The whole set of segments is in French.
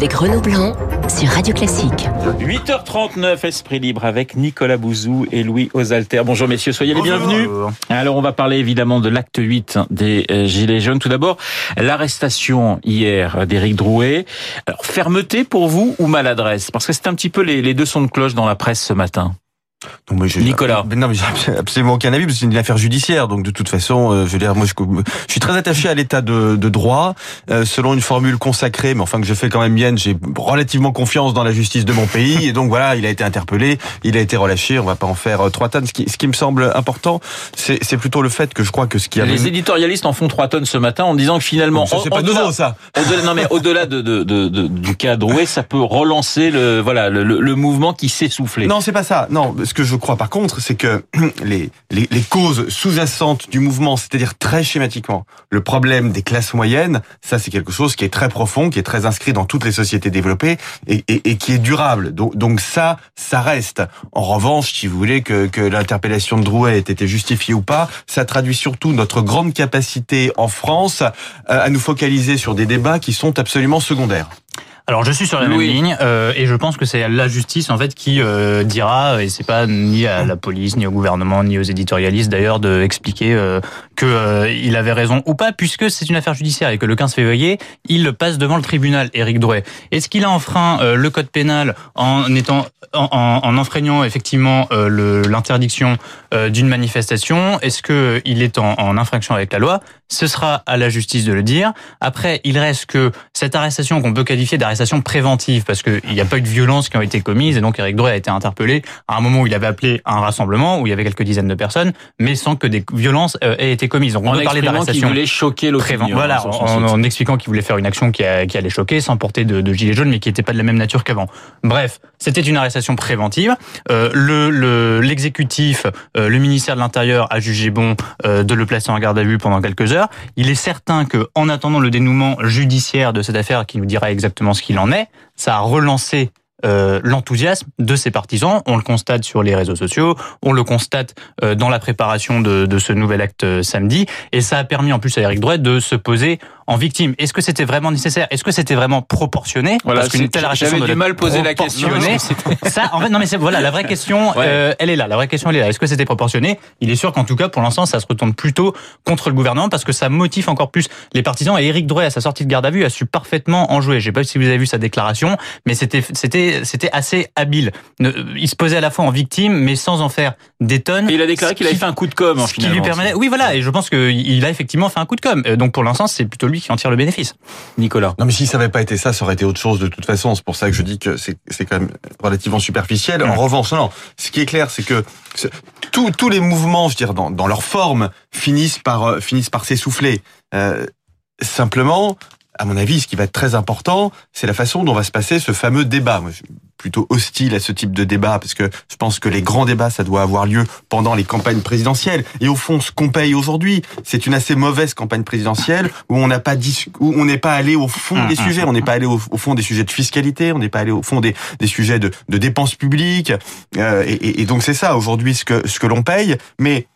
avec Renaud Blanc sur Radio Classique. 8h39, Esprit Libre avec Nicolas Bouzou et Louis Osalter. Bonjour messieurs, soyez les bienvenus. Alors on va parler évidemment de l'acte 8 des euh, Gilets jaunes. Tout d'abord, l'arrestation hier d'Éric Drouet. Alors fermeté pour vous ou maladresse? Parce que c'est un petit peu les, les deux sons de cloche dans la presse ce matin. Donc moi, je, Nicolas. Non, mais j'ai absolument aucun avis parce que c'est une affaire judiciaire. Donc de toute façon, euh, je veux dire, moi, je, je suis très attaché à l'état de, de droit, euh, selon une formule consacrée, mais enfin que je fais quand même mienne. J'ai relativement confiance dans la justice de mon pays, et donc voilà, il a été interpellé, il a été relâché. On va pas en faire euh, trois tonnes. Ce qui, ce qui me semble important, c'est c'est plutôt le fait que je crois que ce qui a Les éditorialistes en font trois tonnes ce matin en disant que finalement, Ça, c'est pas nouveau, ça. Au-delà, non mais au-delà de, de, de, de- du cas Drouet, ça peut relancer le voilà le, le- le mouvement qui s'est soufflé. Non, c'est pas ça. Non, ce que je crois par contre, c'est que les, les, causes sous-jacentes du mouvement, c'est-à-dire très schématiquement, le problème des classes moyennes, ça c'est quelque chose qui est très profond, qui est très inscrit dans toutes les sociétés développées et, et, et qui est durable. Donc, donc ça, ça reste. En revanche, si vous voulez que, que l'interpellation de Drouet ait été justifiée ou pas, ça traduit surtout notre grande capacité en France euh, à nous focaliser sur des débats qui sont absolument secondaires. Alors je suis sur la Louis. même ligne euh, et je pense que c'est la justice en fait qui euh, dira et c'est pas ni à la police ni au gouvernement ni aux éditorialistes d'ailleurs de expliquer euh, que euh, il avait raison ou pas puisque c'est une affaire judiciaire et que le 15 février il passe devant le tribunal Éric Drouet. Est-ce qu'il a enfreint euh, le code pénal en étant en, en, en enfreignant effectivement euh, l'interdiction euh, d'une manifestation? Est-ce que il est en, en infraction avec la loi? Ce sera à la justice de le dire. Après, il reste que cette arrestation qu'on peut qualifier d'arrestation préventive, parce qu'il n'y a pas eu de violences qui ont été commises, et donc Eric Drouet a été interpellé à un moment où il avait appelé un rassemblement, où il y avait quelques dizaines de personnes, mais sans que des violences aient été commises. Donc on en peut parler d'arrestation voulait choquer l'opinion. Voilà, en, expliquant qu'il voulait faire une action qui, a- qui allait choquer, sans porter de, de gilet jaune, mais qui n'était pas de la même nature qu'avant. Bref, c'était une arrestation préventive. Euh, le le- l'exécutif, euh, le ministère de l'Intérieur a jugé bon euh, de le placer en garde à vue pendant quelques heures. Il est certain que, en attendant le dénouement judiciaire de cette affaire, qui nous dira exactement ce qu'il en est, ça a relancé euh, l'enthousiasme de ses partisans. On le constate sur les réseaux sociaux, on le constate euh, dans la préparation de, de ce nouvel acte euh, samedi, et ça a permis en plus à Eric Drouet de se poser en victime. Est-ce que c'était vraiment nécessaire? Est-ce que c'était vraiment proportionné? Voilà, Parce qu'une telle arrestation doit du mal poser la question. Ça, en fait, non, mais voilà, la vraie question, Ouais. euh, elle est là. La vraie question, elle est là. Est-ce que c'était proportionné? Il est sûr qu'en tout cas, pour l'instant, ça se retourne plutôt contre le gouvernement parce que ça motive encore plus les partisans. Et Éric Drouet, à sa sortie de garde à vue, a su parfaitement en jouer. Je sais pas si vous avez vu sa déclaration, mais c'était c'était c'était assez habile. Il se posait à la fois en victime, mais sans en faire des tonnes. Et il a déclaré qu'il avait fait un coup de com. en ce qui lui permettait. Oui, voilà. Et je pense qu'il a effectivement fait un coup de com. Euh, Donc pour l'instant, c'est plutôt lui qui en tire le bénéfice. Nicolas. Non, mais si ça n'avait pas été ça, ça aurait été autre chose de toute façon. C'est pour ça que je dis que c'est quand même relativement superficiel. En revanche, non. Ce qui est clair, c'est que tous tous les mouvements, je veux dire, dans, dans leur forme, finissent par euh, finissent par s'essouffler. Euh, simplement, à mon avis, ce qui va être très important, c'est la façon dont va se passer ce fameux débat. Moi, je plutôt hostile à ce type de débat parce que je pense que les grands débats, ça doit avoir lieu pendant les campagnes présidentielles. Et au fond, ce qu'on paye aujourd'hui, c'est une assez mauvaise campagne présidentielle où on n'a pas où on n'est pas allé au fond des sujets, on n'est pas allé au, au fond des sujets de fiscalité, on n'est pas allé au fond des, des sujets de, de dépenses publiques. Euh, et, et- donc c'est ça aujourd'hui ce que ce que l'on paye. Mais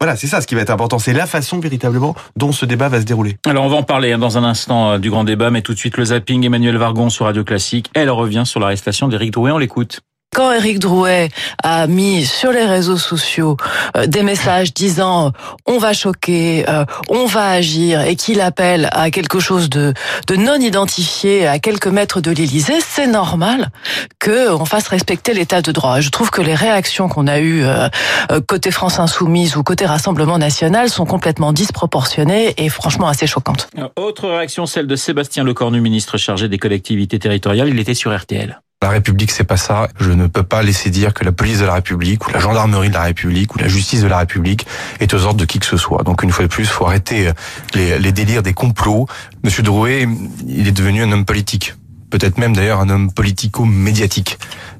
voilà, c'est ça ce qui va être important, c'est la façon véritablement dont ce débat va se dérouler. Alors on va en parler hein, dans un instant euh, du grand débat, mais tout de suite le zapping Emmanuel Vargon sur Radio Classique. Elle revient sur l'arrestation d'Éric Drouet. On l'écoute. Quand Éric Drouet a mis sur les réseaux sociaux euh, des messages disant euh, on va choquer, euh, on va agir et qu'il appelle à quelque chose de, de non identifié à quelques mètres de l'Élysée, c'est normal que on fasse respecter l'état de droit. Je trouve que les réactions qu'on a eues euh, euh, côté France Insoumise ou côté Rassemblement National sont complètement disproportionnées et franchement assez choquantes. Autre réaction, celle de Sébastien Lecornu, ministre chargé des collectivités territoriales. Il était sur RTL. La République, c'est pas ça. Je ne peux pas laisser dire que la police de la République ou la gendarmerie de la République ou la justice de la République est aux ordres de qui que ce soit. Donc une fois de plus, faut arrêter les, les délires des complots. Monsieur Drouet, il est devenu un homme politique. Peut-être même d'ailleurs un homme politico-médiatique.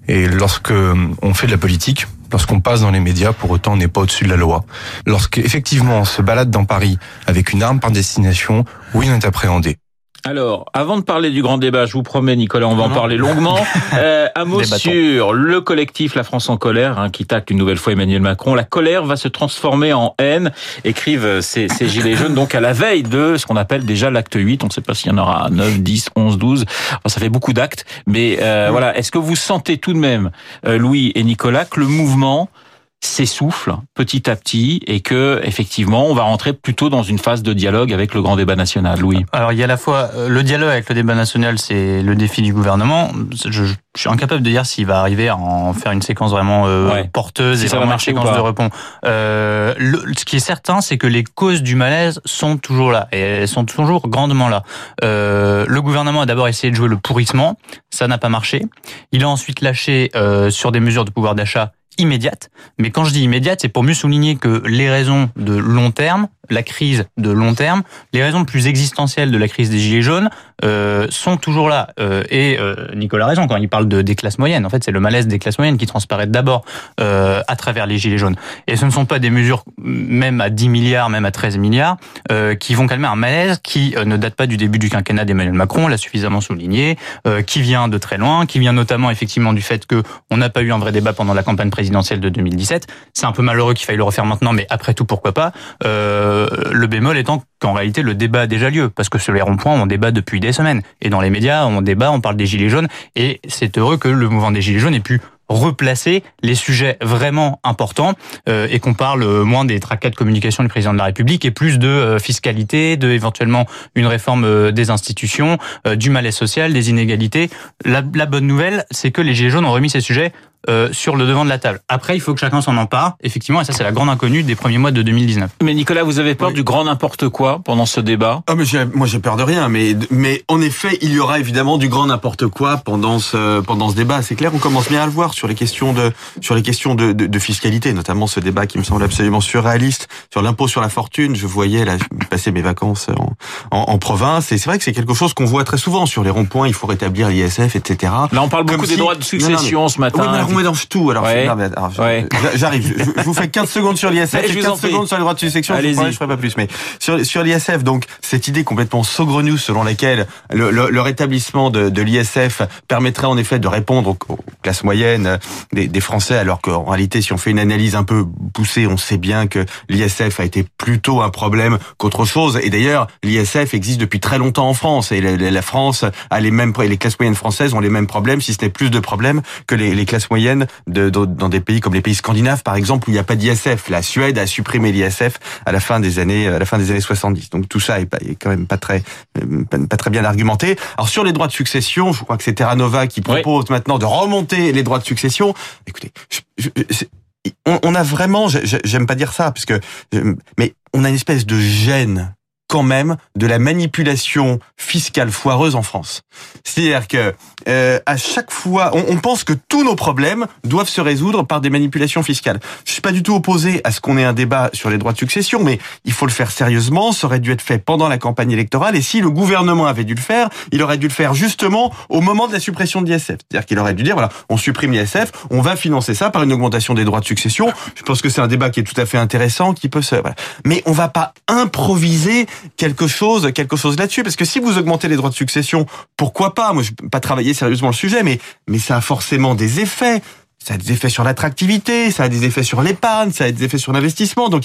Et lorsque on fait de la politique, lorsqu'on passe dans les médias, pour autant on n'est pas au-dessus de la loi. Lorsqu'effectivement on se balade dans Paris avec une arme par destination, oui on est appréhendé. Alors, avant de parler du grand débat, je vous promets, Nicolas, on va en parler longuement. Euh, un mot sur le collectif La France en colère, hein, qui tacle une nouvelle fois Emmanuel Macron. La colère va se transformer en haine, écrivent ces, ces gilets jaunes, donc à la veille de ce qu'on appelle déjà l'acte 8. On ne sait pas s'il y en aura 9, 10, 11, 12. Enfin, ça fait beaucoup d'actes. Mais euh, voilà, est-ce que vous sentez tout de même, euh, Louis et Nicolas, que le mouvement s'essouffle petit à petit et que effectivement on va rentrer plutôt dans une phase de dialogue avec le grand débat national. Louis. Alors il y a à la fois euh, le dialogue avec le débat national, c'est le défi du gouvernement. Je, suis incapable de dire s'il va arriver à en faire une séquence vraiment euh, porteuse et ça va marcher une séquence de repos. Euh, ce qui est certain, c'est que les causes du malaise sont toujours là et elles sont toujours grandement là. Euh, le gouvernement a d'abord essayé de jouer le pourrissement, ça n'a pas marché. Il a ensuite lâché euh, sur des mesures de pouvoir d'achat immédiate. Mais quand je dis immédiate, c'est pour mieux souligner que les raisons de long terme la crise de long terme, les raisons plus existentielles de la crise des gilets jaunes euh, sont toujours là. Euh, et euh, Nicolas a raison quand il parle de, des classes moyennes. En fait, c'est le malaise des classes moyennes qui transparaît d'abord euh, à travers les gilets jaunes. Et ce ne sont pas des mesures, même à 10 milliards, même à 13 milliards, euh, qui vont calmer un malaise qui euh, ne date pas du début du quinquennat d'Emmanuel Macron, on l'a suffisamment souligné, qui vient de très loin, qui vient notamment effectivement du fait que on n'a pas eu un vrai débat pendant la campagne présidentielle de 2017. C'est un peu malheureux qu'il faille le refaire maintenant, mais après tout, pourquoi pas le bémol étant qu'en réalité le débat a déjà lieu, parce que sur les ronds-points on débat depuis des semaines, et dans les médias on débat, on parle des gilets jaunes, et c'est heureux que le mouvement des gilets jaunes ait pu replacer les sujets vraiment importants euh, et qu'on parle moins des tracas de communication du président de la République et plus de euh, fiscalité, de éventuellement une réforme des institutions, du malaise social, des inégalités. La bonne nouvelle, c'est que les Gilets jaunes ont remis ces sujets euh, sur le devant de la table. Après, il faut que chacun s'en empare, effectivement, et ça c'est la grande inconnue des premiers mois de 2019. Mais Nicolas, vous avez peur du grand n'importe quoi pendant ce débat? Ah mais moi j'ai peur de rien, mais mais en effet, il y aura évidemment du grand n'importe quoi pendant ce pendant ce débat. C'est clair, on commence bien à le voir sur les questions de sur les questions de, de, de fiscalité, notamment ce débat qui me semble absolument surréaliste sur l'impôt sur la fortune. Je voyais là, je passais mes vacances en, en, en province, et c'est vrai que c'est quelque chose qu'on voit très souvent sur les ronds-points. Il faut rétablir l'ISF, etc. Là, on parle beaucoup des droits de succession ce matin mélange tout. Alors, j'arrive. Je, vous fais 15 secondes sur l'ISF et 15 secondes sur les droits de succession. Je ne ferai pas plus. Mais sur, sur l'ISF, donc, cette idée complètement saugrenue selon laquelle le, le, rétablissement de, de l'ISF permettrait en effet de répondre aux, classes moyennes des, des Français, alors qu'en réalité, si on fait une analyse un peu poussée, on sait bien que l'ISF a été plutôt un problème qu'autre chose. Et d'ailleurs, l'ISF existe depuis très longtemps en France. Et la, la, France a les mêmes, les classes moyennes françaises ont les mêmes problèmes, si ce n'est plus de problèmes que les, les classes moyennes de, dans des pays comme les pays scandinaves, par exemple, où il n'y a pas d'ISF. La Suède a supprimé l'ISF à la fin des années, à la fin des années 70. Donc tout ça est, pas, est quand même pas très, pas très bien argumenté. Alors sur les droits de succession, je crois que c'est Terra Nova qui propose maintenant de remonter les droits de succession. Écoutez, on, on, a vraiment, j'aime pas dire ça, parce que, mais on a une espèce de gêne quand même de la manipulation fiscale foireuse en France. C'est-à-dire que euh, à chaque fois, on, on, pense que tous nos problèmes doivent se résoudre par des manipulations fiscales. Je suis pas du tout opposé à ce qu'on ait un débat sur les droits de succession, mais il faut le faire sérieusement. Ça aurait dû être fait pendant la campagne électorale, et si le gouvernement avait dû le faire, il aurait dû le faire justement au moment de la suppression de l'ISF. C'est-à-dire qu'il aurait dû dire voilà, on supprime l'ISF, on va financer ça par une augmentation des droits de succession. Je pense que c'est un débat qui est tout à fait intéressant, qui peut se. Voilà. Mais on va pas improviser quelque chose, quelque chose là-dessus, parce que si vous augmentez les droits de succession, pourquoi pas? Moi, je peux pas travailler sérieusement le sujet, mais mais ça a forcément des effets. Ça a des effets sur l'attractivité, ça a des effets sur l'épargne, ça a des effets sur l'investissement. Donc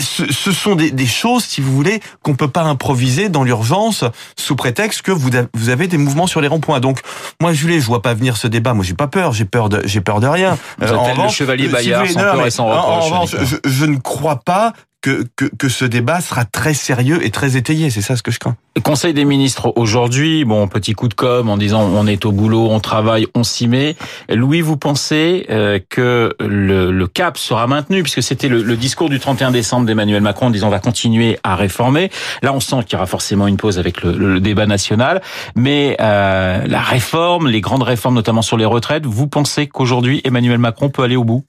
ce, ce sont des, des, choses, si vous voulez, qu'on peut pas improviser dans l'urgence sous prétexte que vous, vous avez des mouvements sur les ronds-points. Donc, moi, Julie, je vois pas venir ce débat. Moi, j'ai pas peur. J'ai peur de, j'ai peur de rien. Vous euh, en revanche, le chevalier Bayard, sans peur et sans reproche. En revanche, je, je, ne crois pas que, que, que, ce débat sera très sérieux et très étayé. C'est ça ce que je crains. Conseil des ministres aujourd'hui, bon, petit coup de com en disant on est au boulot, on travaille, on s'y met. Louis, vous pensez euh, que le, le, cap sera maintenu puisque c'était le, le, discours du 31 décembre d'Emmanuel Macron en disant on va continuer à réformer. Là, on sent qu'il y aura forcément une pause avec le, le débat national, mais euh, la réforme, les grandes réformes, notamment sur les retraites, vous pensez qu'aujourd'hui Emmanuel Macron peut aller au bout?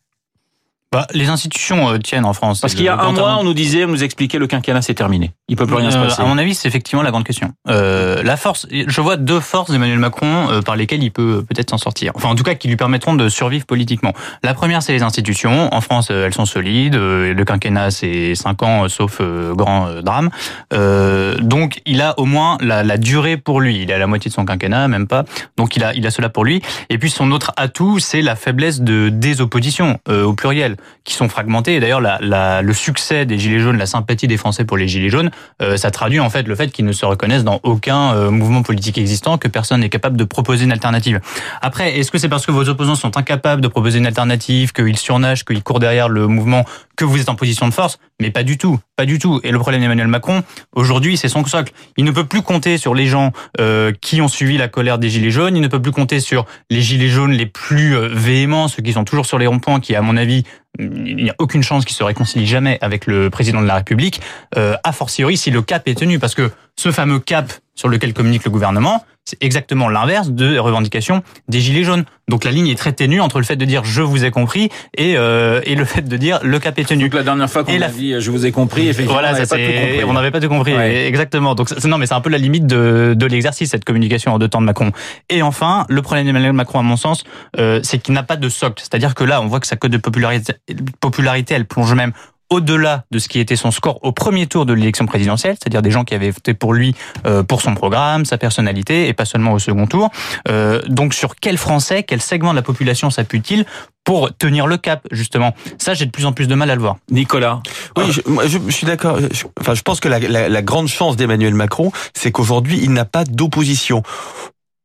Bah, les institutions euh, tiennent en France. Parce qu'il y a un mois, on nous disait, on nous expliquait le quinquennat c'est terminé. Il peut plus rien se Euh, passer. à mon avis, c'est effectivement la grande question. Euh, la force, je vois deux forces d'Emmanuel Macron euh, par lesquelles il peut peut-être s'en sortir. Enfin, en tout cas, qui lui permettront de survivre politiquement. La première, c'est les institutions. En France, euh, elles sont solides. Euh, Le quinquennat, c'est cinq ans, euh, sauf euh, grand euh, drame. Euh, donc, il a au moins la, la durée pour lui. Il est à la moitié de son quinquennat, même pas. Donc, il a, il a cela pour lui. Et puis, son autre atout, c'est la faiblesse de des oppositions euh, au pluriel, qui sont fragmentées. Et d'ailleurs, la, la, le succès des Gilets jaunes, la sympathie des Français pour les Gilets jaunes, euh, ça traduit en fait le fait qu'ils ne se reconnaissent dans aucun euh, mouvement politique existant, que personne n'est capable de proposer une alternative. Après, est-ce que c'est parce que vos opposants sont incapables de proposer une alternative, qu'ils surnagent, qu'ils courent derrière le mouvement, que vous êtes en position de force? Mais pas du tout, pas du tout. Et le problème d'Emmanuel Macron, aujourd'hui, c'est son socle. Il ne peut plus compter sur les gens euh, qui ont suivi la colère des Gilets jaunes, il ne peut plus compter sur les Gilets jaunes les plus euh, véhéments, ceux qui sont toujours sur les ronds-points, qui, à mon avis, il n'y a aucune chance qu'ils se réconcilient jamais avec le président de la République, euh, a fortiori si le cap est tenu, parce que ce fameux cap sur lequel communique le gouvernement, c'est exactement l'inverse de revendications des gilets jaunes. Donc la ligne est très ténue entre le fait de dire je vous ai compris et euh, et le fait de dire le cap est tenu. Donc la dernière fois qu'on a la- dit je vous ai compris, effectivement, Voilà, on n'avait pas tout compris. on pas tout compris, Ouais. exactement. Donc non, mais c'est un peu la limite de, de l'exercice cette communication en deux temps de Macron. Et enfin, le problème d'Emmanuel Macron, à mon sens, euh, c'est qu'il n'a pas de socle. C'est-à-dire que là, on voit que sa cote de popularité, popularité, elle plonge même au-delà de ce qui était son score au premier tour de l'élection présidentielle, c'est-à-dire des gens qui avaient voté pour lui euh, pour son programme, sa personnalité, et pas seulement au second tour. Euh, donc sur quel Français, quel segment de la population s'appuie-t-il pour tenir le cap, justement? Ça, j'ai de plus en plus de mal à le voir. Nicolas. Oui, je, moi, je, je suis d'accord. Je- Enfin, je pense que la, la- la grande chance d'Emmanuel Macron, c'est qu'aujourd'hui, il n'a pas d'opposition.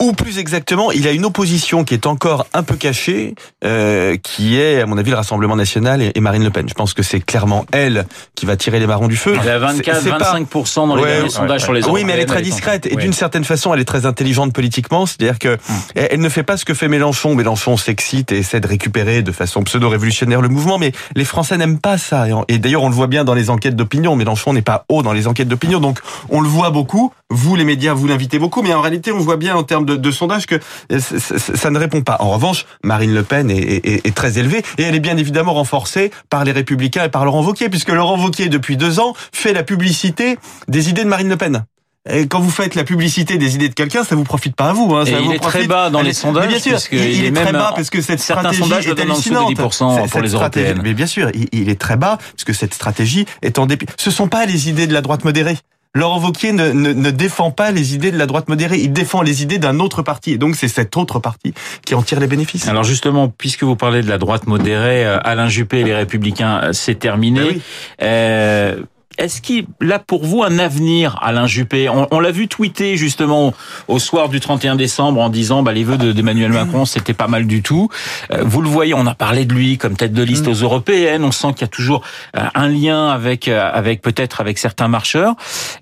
Ou plus exactement, il a une opposition qui est encore un peu cachée, euh, qui est, à mon avis, le Rassemblement national et, Marine Le Pen. Je pense que c'est clairement elle qui va tirer les marrons du feu. Elle est à 24, C'est- c'est pas- 25% dans les Ouais, derniers ouais, sondages ouais. sur les oui, mais elle est très discrète et d'une certaine façon, elle est très intelligente politiquement. C'est-à-dire que elle elle ne fait pas ce que fait Mélenchon. Mélenchon s'excite et essaie de récupérer de façon pseudo-révolutionnaire le mouvement, mais les Français n'aiment pas ça. Et d'ailleurs, on le voit bien dans les enquêtes d'opinion. Mélenchon n'est pas haut dans les enquêtes d'opinion, donc on le voit beaucoup. Vous, les médias, vous l'invitez beaucoup, mais en réalité, on voit bien en termes de, de sondage que euh, ça ne répond pas. En revanche, Marine Le Pen est, est- est très élevée et elle est bien évidemment renforcée par les Républicains et par Laurent Wauquiez, puisque Laurent Wauquiez, depuis deux ans, fait la publicité des idées de Marine Le Pen. Et quand vous faites la publicité des idées de quelqu'un, ça vous profite pas à vous. Hein, Et ça il vous est très bas dans les sondages, bien sûr, il, il il est est très bas parce que cette certains stratégie est de hallucinante. 10% C'est- pour les européennes. Mais bien sûr, il, il est très bas parce que cette stratégie est en dépit. Ce sont pas les idées de la droite modérée. Laurent Wauquiez ne, ne, ne défend pas les idées de la droite modérée, il défend les idées d'un autre parti. Et donc c'est cet autre parti qui en tire les bénéfices. Alors justement, puisque vous parlez de la droite modérée, euh, Alain Juppé et les Républicains, euh, c'est terminé. Ben oui. Euh, Est-ce qu'il a pour vous un avenir, Alain Juppé? On, on l'a vu tweeter justement au soir du 31 décembre en disant bah, les vœux de- d'Emmanuel Macron, c'était pas mal du tout. Euh, vous le voyez, on a parlé de lui comme tête de liste aux européennes. On sent qu'il y a toujours euh, un lien avec, euh, avec peut-être avec certains marcheurs.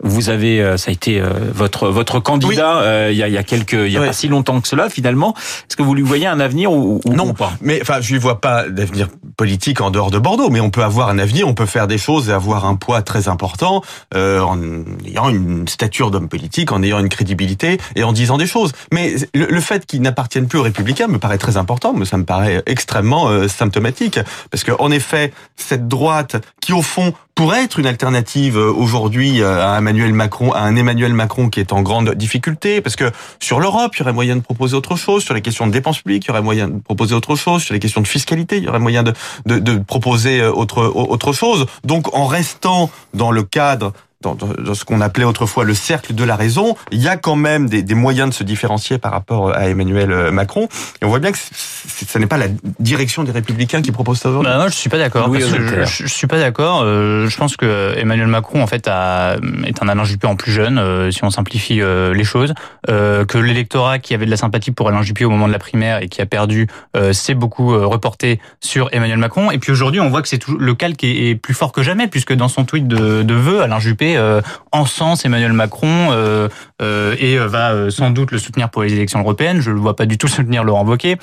Vous avez, euh, ça a été votre votre candidat euh, il y a il y a quelques, il y a Oui. pas si longtemps que cela finalement. Est-ce que vous lui voyez un avenir ou, ou- Non, ou pas? mais enfin, je lui vois pas d'avenir politique en dehors de Bordeaux, mais on peut avoir un avenir, on peut faire des choses et avoir un poids très important euh, en ayant une stature d'homme politique, en ayant une crédibilité et en disant des choses. Mais le, fait qu'il n'appartienne plus aux Républicains me paraît très important, mais ça me paraît extrêmement euh, symptomatique, parce que en effet, cette droite qui au fond pourrait être une alternative euh, aujourd'hui euh, à Emmanuel Macron, à un Emmanuel Macron qui est en grande difficulté, parce que sur l'Europe, il y aurait moyen de proposer autre chose, sur les questions de dépenses publiques, il y aurait moyen de proposer autre chose, sur les questions de fiscalité, il y aurait moyen de, de, proposer euh, autre, autre chose. Donc en restant dans le cadre dans, dans- dans ce qu'on appelait autrefois le cercle de la raison, il y a quand même des, des moyens de se différencier par rapport à Emmanuel euh, Macron. Et on voit bien que ce n'est pas la direction des Républicains qui propose ça aujourd'hui. Bah, moi, je suis pas d'accord. Auxerre. je, je, je suis pas d'accord. Euh, je pense que Emmanuel Macron, en fait, a, est un Alain Juppé en plus jeune, euh, si on simplifie euh, les choses. Euh, que l'électorat qui avait de la sympathie pour Alain Juppé au moment de la primaire et qui a perdu, euh, s'est beaucoup euh, reporté sur Emmanuel Macron. Et puis aujourd'hui, on voit que c'est tout- le calque est, est plus fort que jamais, puisque dans son tweet de, de vœux, Alain Juppé Juppé euh, encense Emmanuel Macron euh, euh, et va sans doute le soutenir pour les élections européennes. Je ne vois pas du tout soutenir Laurent Wauquiez.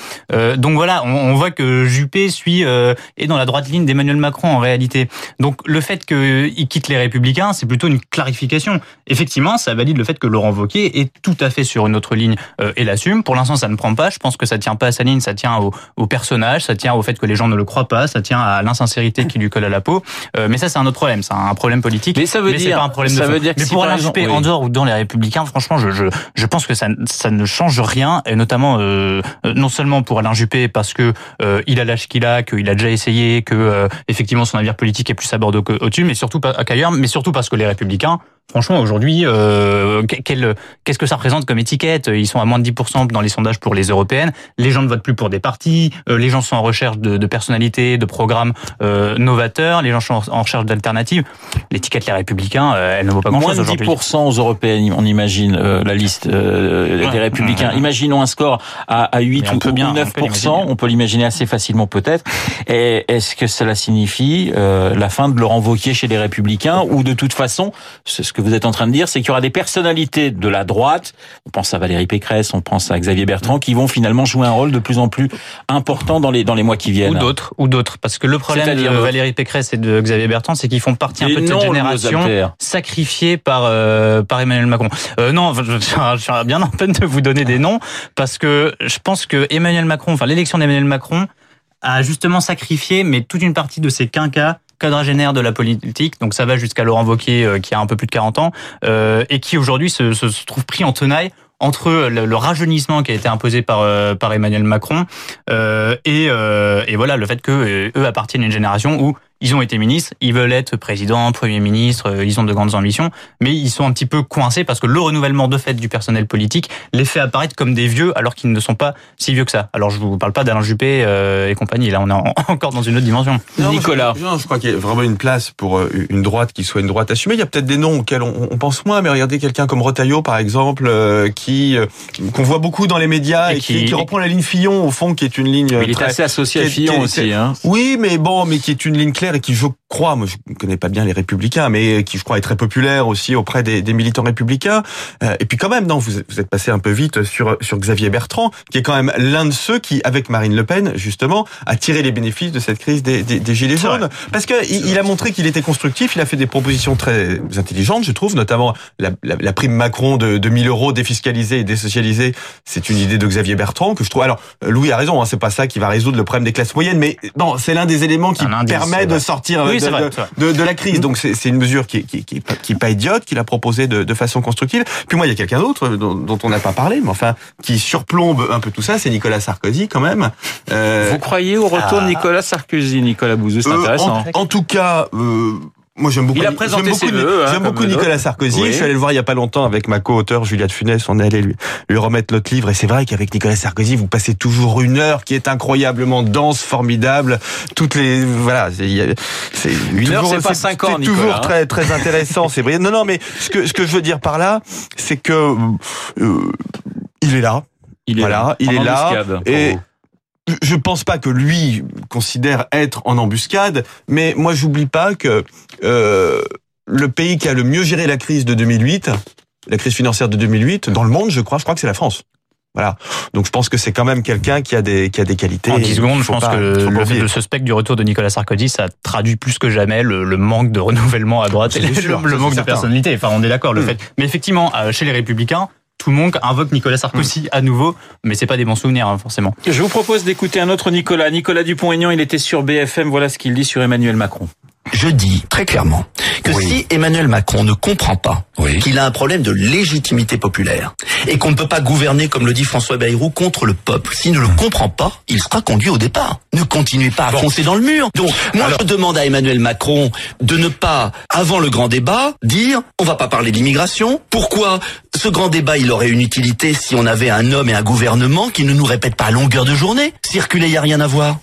donc voilà, on, on, voit que Juppé suit est dans la droite ligne d'Emmanuel Macron en réalité. Donc le fait qu'il quitte les Républicains, c'est plutôt une clarification. Effectivement, ça valide le fait que Laurent Wauquiez est tout à fait sur une autre ligne et l'assume. Pour l'instant, ça ne prend pas. Je pense que ça tient pas à sa ligne, ça tient au, au personnage, ça tient au fait que les gens ne le croient pas, ça tient à l'insincérité qui lui colle à la peau. mais ça, c'est un autre problème. C'est un problème politique. Mais ça veut dire, pas un problème ça de veut dire que mais si pour exemple- Juppé, oui. en dehors ou dans les Républicains, franchement, je, je, je pense que ça, ça ne change rien, et notamment euh, non seulement pour Alain Juppé parce que euh, il a l'âge qu'il a, qu'il a déjà essayé, que euh, effectivement son avenir politique est plus à Bordeaux qu'au-dessus, mais surtout pas qu'ailleurs, mais surtout parce que les Républicains. Franchement, aujourd'hui, euh, qu'est-ce que ça représente comme étiquette? Ils sont à moins de 10% dans les sondages pour les européennes. Les gens ne votent plus pour des partis. euh, les gens sont en recherche de, de personnalités, de programmes euh, novateurs. Les gens sont en recherche d'alternatives. L'étiquette Les Républicains, euh, elle ne vaut pas Moins grand-chose de aujourd'hui. 10% aux européennes, on imagine euh, la liste euh, Ouais. des républicains. Ouais. Imaginons un score à, à 8 Mais on ou, bien- on peut 9%, l'imaginer. on peut l'imaginer assez facilement peut-être. Est-ce que cela signifie euh, la fin de Laurent Wauquiez chez les républicains ou de toute façon, c'est ce que vous êtes en train de dire, c'est qu'il y aura des personnalités de la droite, on pense à Valérie Pécresse, on pense à Xavier Bertrand, qui vont finalement jouer un rôle de plus en plus important dans les dans les mois qui viennent. Ou d'autres, ou d'autres. Parce que le problème de Valérie Pécresse et de Xavier Bertrand, c'est qu'ils font partie un peu de cette génération sacrifiée par euh, par Emmanuel Macron. Euh, non, je, suis bien en peine de vous donner des noms parce que je pense que Emmanuel Macron, enfin l'élection d'Emmanuel Macron, a justement sacrifié, mais toute une partie de ses quinquas quadragénaires de la politique, donc ça va jusqu'à Laurent Wauquiez euh, qui a un peu plus de 40 ans, euh, et qui aujourd'hui se, se, se trouve pris en tenaille entre le, le rajeunissement qui a été imposé par euh, par Emmanuel Macron euh, et, euh, et voilà le fait que euh, eux appartiennent à une génération où ils ont été ministres, ils veulent être président, premier ministre, euh, ils ont de grandes ambitions, mais ils sont un petit peu coincés parce que le renouvellement de fait du personnel politique les fait apparaître comme des vieux alors qu'ils ne sont pas si vieux que ça. Alors je vous parle pas d'Alain Juppé euh, et compagnie, là on est en- encore dans une autre dimension. Non, Nicolas. Je, non, je crois qu'il y a vraiment une place pour euh, une droite qui soit une droite assumée. Il y a peut-être des noms auxquels on, on pense moins, mais regardez quelqu'un comme Retailleau, par exemple, euh, qui euh, qu'on voit beaucoup dans les médias Et et, qui, qui- qui reprend la ligne Fillon, au fond, qui est une ligne. Mais il est très- assez associé à Fillon est- aussi. Hein. Oui, mais bon, mais qui est une ligne claire et qui, je crois, moi je ne connais pas bien les républicains, mais qui, je crois, est très populaire aussi auprès des, des militants républicains. Euh, et puis quand même, non, vous, vous êtes passé un peu vite sur, sur Xavier Bertrand, qui est quand même l'un de ceux qui, avec Marine Le Pen, justement, a tiré les bénéfices de cette crise des, des, des gilets jaunes. Parce que il, il a montré qu'il était constructif, il a fait des propositions très intelligentes, je trouve, notamment la, la, la prime Macron de, de 1000 euros défiscalisée et désocialisée. C'est une idée de Xavier Bertrand que je trouve. Alors, Louis a raison, hein, c'est pas ça qui va résoudre le problème des classes moyennes, mais bon, c'est l'un des éléments qui indice, permet c'est de sortir euh, Oui, de, vrai, de- la crise. Donc c'est une mesure qui qui, qui qui est pas idiote, qu'il a proposée de, de façon constructive. Puis moi, il y a quelqu'un d'autre dont, dont on n'a pas parlé, mais enfin qui surplombe un peu tout ça, c'est Nicolas Sarkozy quand même. Euh, Vous croyez au retour de Ah. Nicolas Sarkozy, Nicolas Bouzou C'est euh, intéressant. en, en tout cas, euh, moi j'aime beaucoup. Il a j'aime présenté beaucoup, ses vœux, hein, beaucoup. Nicolas Sarkozy. Oui. Je suis allé le voir il y a pas longtemps avec ma co-auteure Juliette Funès. On est allé lui, lui remettre notre livre et c'est vrai qu'avec Nicolas Sarkozy, vous passez toujours une heure qui est incroyablement dense, formidable. Toutes les voilà, c'est il y a- c'est Une heure, c'est pas cinq ans, C'est Nicolas, toujours hein. très très intéressant. c'est brillant. Non non, mais ce que ce que je veux dire par là, c'est que euh, il est là. Il est voilà, là, il est là, et. Je pense pas que lui considère être en embuscade, mais moi j'oublie pas que euh, le pays qui a le mieux géré la crise de 2008, la crise financière de 2008, dans le monde, je crois, je crois que c'est la France. Voilà. Donc je pense que c'est quand même quelqu'un qui a des qui a des qualités. En 10 secondes, je pense pas- que le fait de ce spectre du retour de Nicolas Sarkozy, ça traduit plus que jamais le, le manque de renouvellement à droite et le, sûr, le ça, manque de certain. personnalité. Enfin, on est d'accord. Le Mm. fait. Mais effectivement, euh, chez les Républicains, tout le monde invoque Nicolas Sarkozy à nouveau, mais c'est pas des bons souvenirs hein, forcément. Je vous propose d'écouter un autre Nicolas. Nicolas Dupont-Aignan, il était sur BFM. Voilà ce qu'il dit sur Emmanuel Macron. Je dis très clairement que si Emmanuel Macron ne comprend pas qu'il a un problème de légitimité populaire et qu'on ne peut pas gouverner, comme le dit François Bayrou, contre le peuple, s'il ne le comprend pas, il sera conduit au départ. Ne continuez pas à foncer dans le mur. Donc, moi, je demande à Emmanuel Macron de ne pas, avant le grand débat, dire on va pas parler d'immigration. Pourquoi ce grand débat, il aurait une utilité si on avait un homme et un gouvernement qui ne nous répètent pas à longueur de journée? Circuler, il y a rien à voir.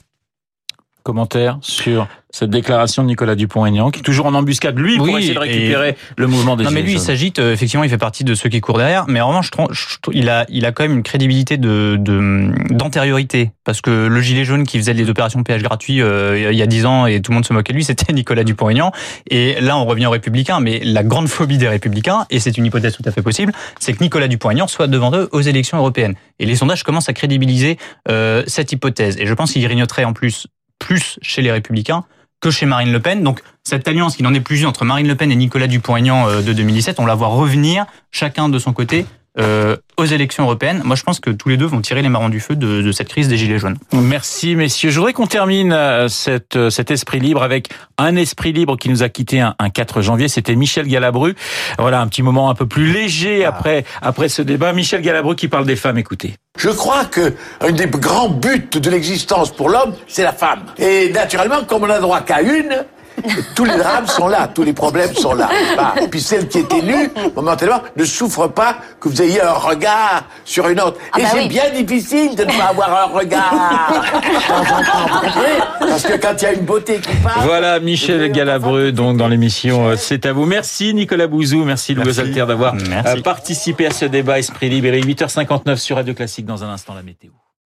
Commentaire sur cette déclaration de Nicolas Dupont-Aignan, qui est toujours en embuscade, lui, pour essayer de et- récupérer le mouvement des Non mais lui il s'agite euh, effectivement il fait partie de ceux qui courent derrière mais en revanche je je il a il a quand même une crédibilité de de- d'antériorité parce que le gilet jaune qui faisait les opérations péage gratuit euh, il y a 10 ans et tout le monde se moquait de lui c'était Nicolas Dupont-Aignan et là on revient aux républicains mais la grande phobie des républicains et c'est une hypothèse tout à fait possible c'est que Nicolas Dupont-Aignan soit devant eux aux élections européennes. Et les sondages commencent à crédibiliser euh, cette hypothèse et je pense qu'il grignoterait en plus plus chez les républicains que chez Marine Le Pen. Donc cette alliance qui n'en est plus une entre Marine Le Pen et Nicolas Dupont-Aignan euh, de 2017, on la voit revenir chacun de son côté euh, aux élections européennes. Moi, je pense que tous les deux vont tirer les marrons du feu de, de cette crise des gilets jaunes. Merci messieurs. Je voudrais qu'on termine euh, cette, euh, cet esprit libre avec un esprit libre qui nous a quitté un, un 4 janvier. C'était Michel Galabru. Voilà un petit moment un peu plus léger après après ce débat. Michel Galabru qui parle des femmes. Écoutez. Je crois que un des grands buts de l'existence pour l'homme, c'est la femme. Et naturellement, comme on n'a droit qu'à une, tous les drames sont là, tous les problèmes sont là. Et puis celle qui est élue, momentanément, ne souffre pas que vous ayez un regard sur une autre. Ah Et bah c'est oui. bien difficile de ne pas avoir un regard. Parce que quand il y a une beauté qui passe... Voilà Michel Galabru donc dans l'émission euh, C'est à vous. Merci Nicolas Bouzou, merci Louis Alter d'avoir Merci. euh, participé à ce débat Esprit Libre. Il est 8h59 sur Radio Classique dans un instant la météo.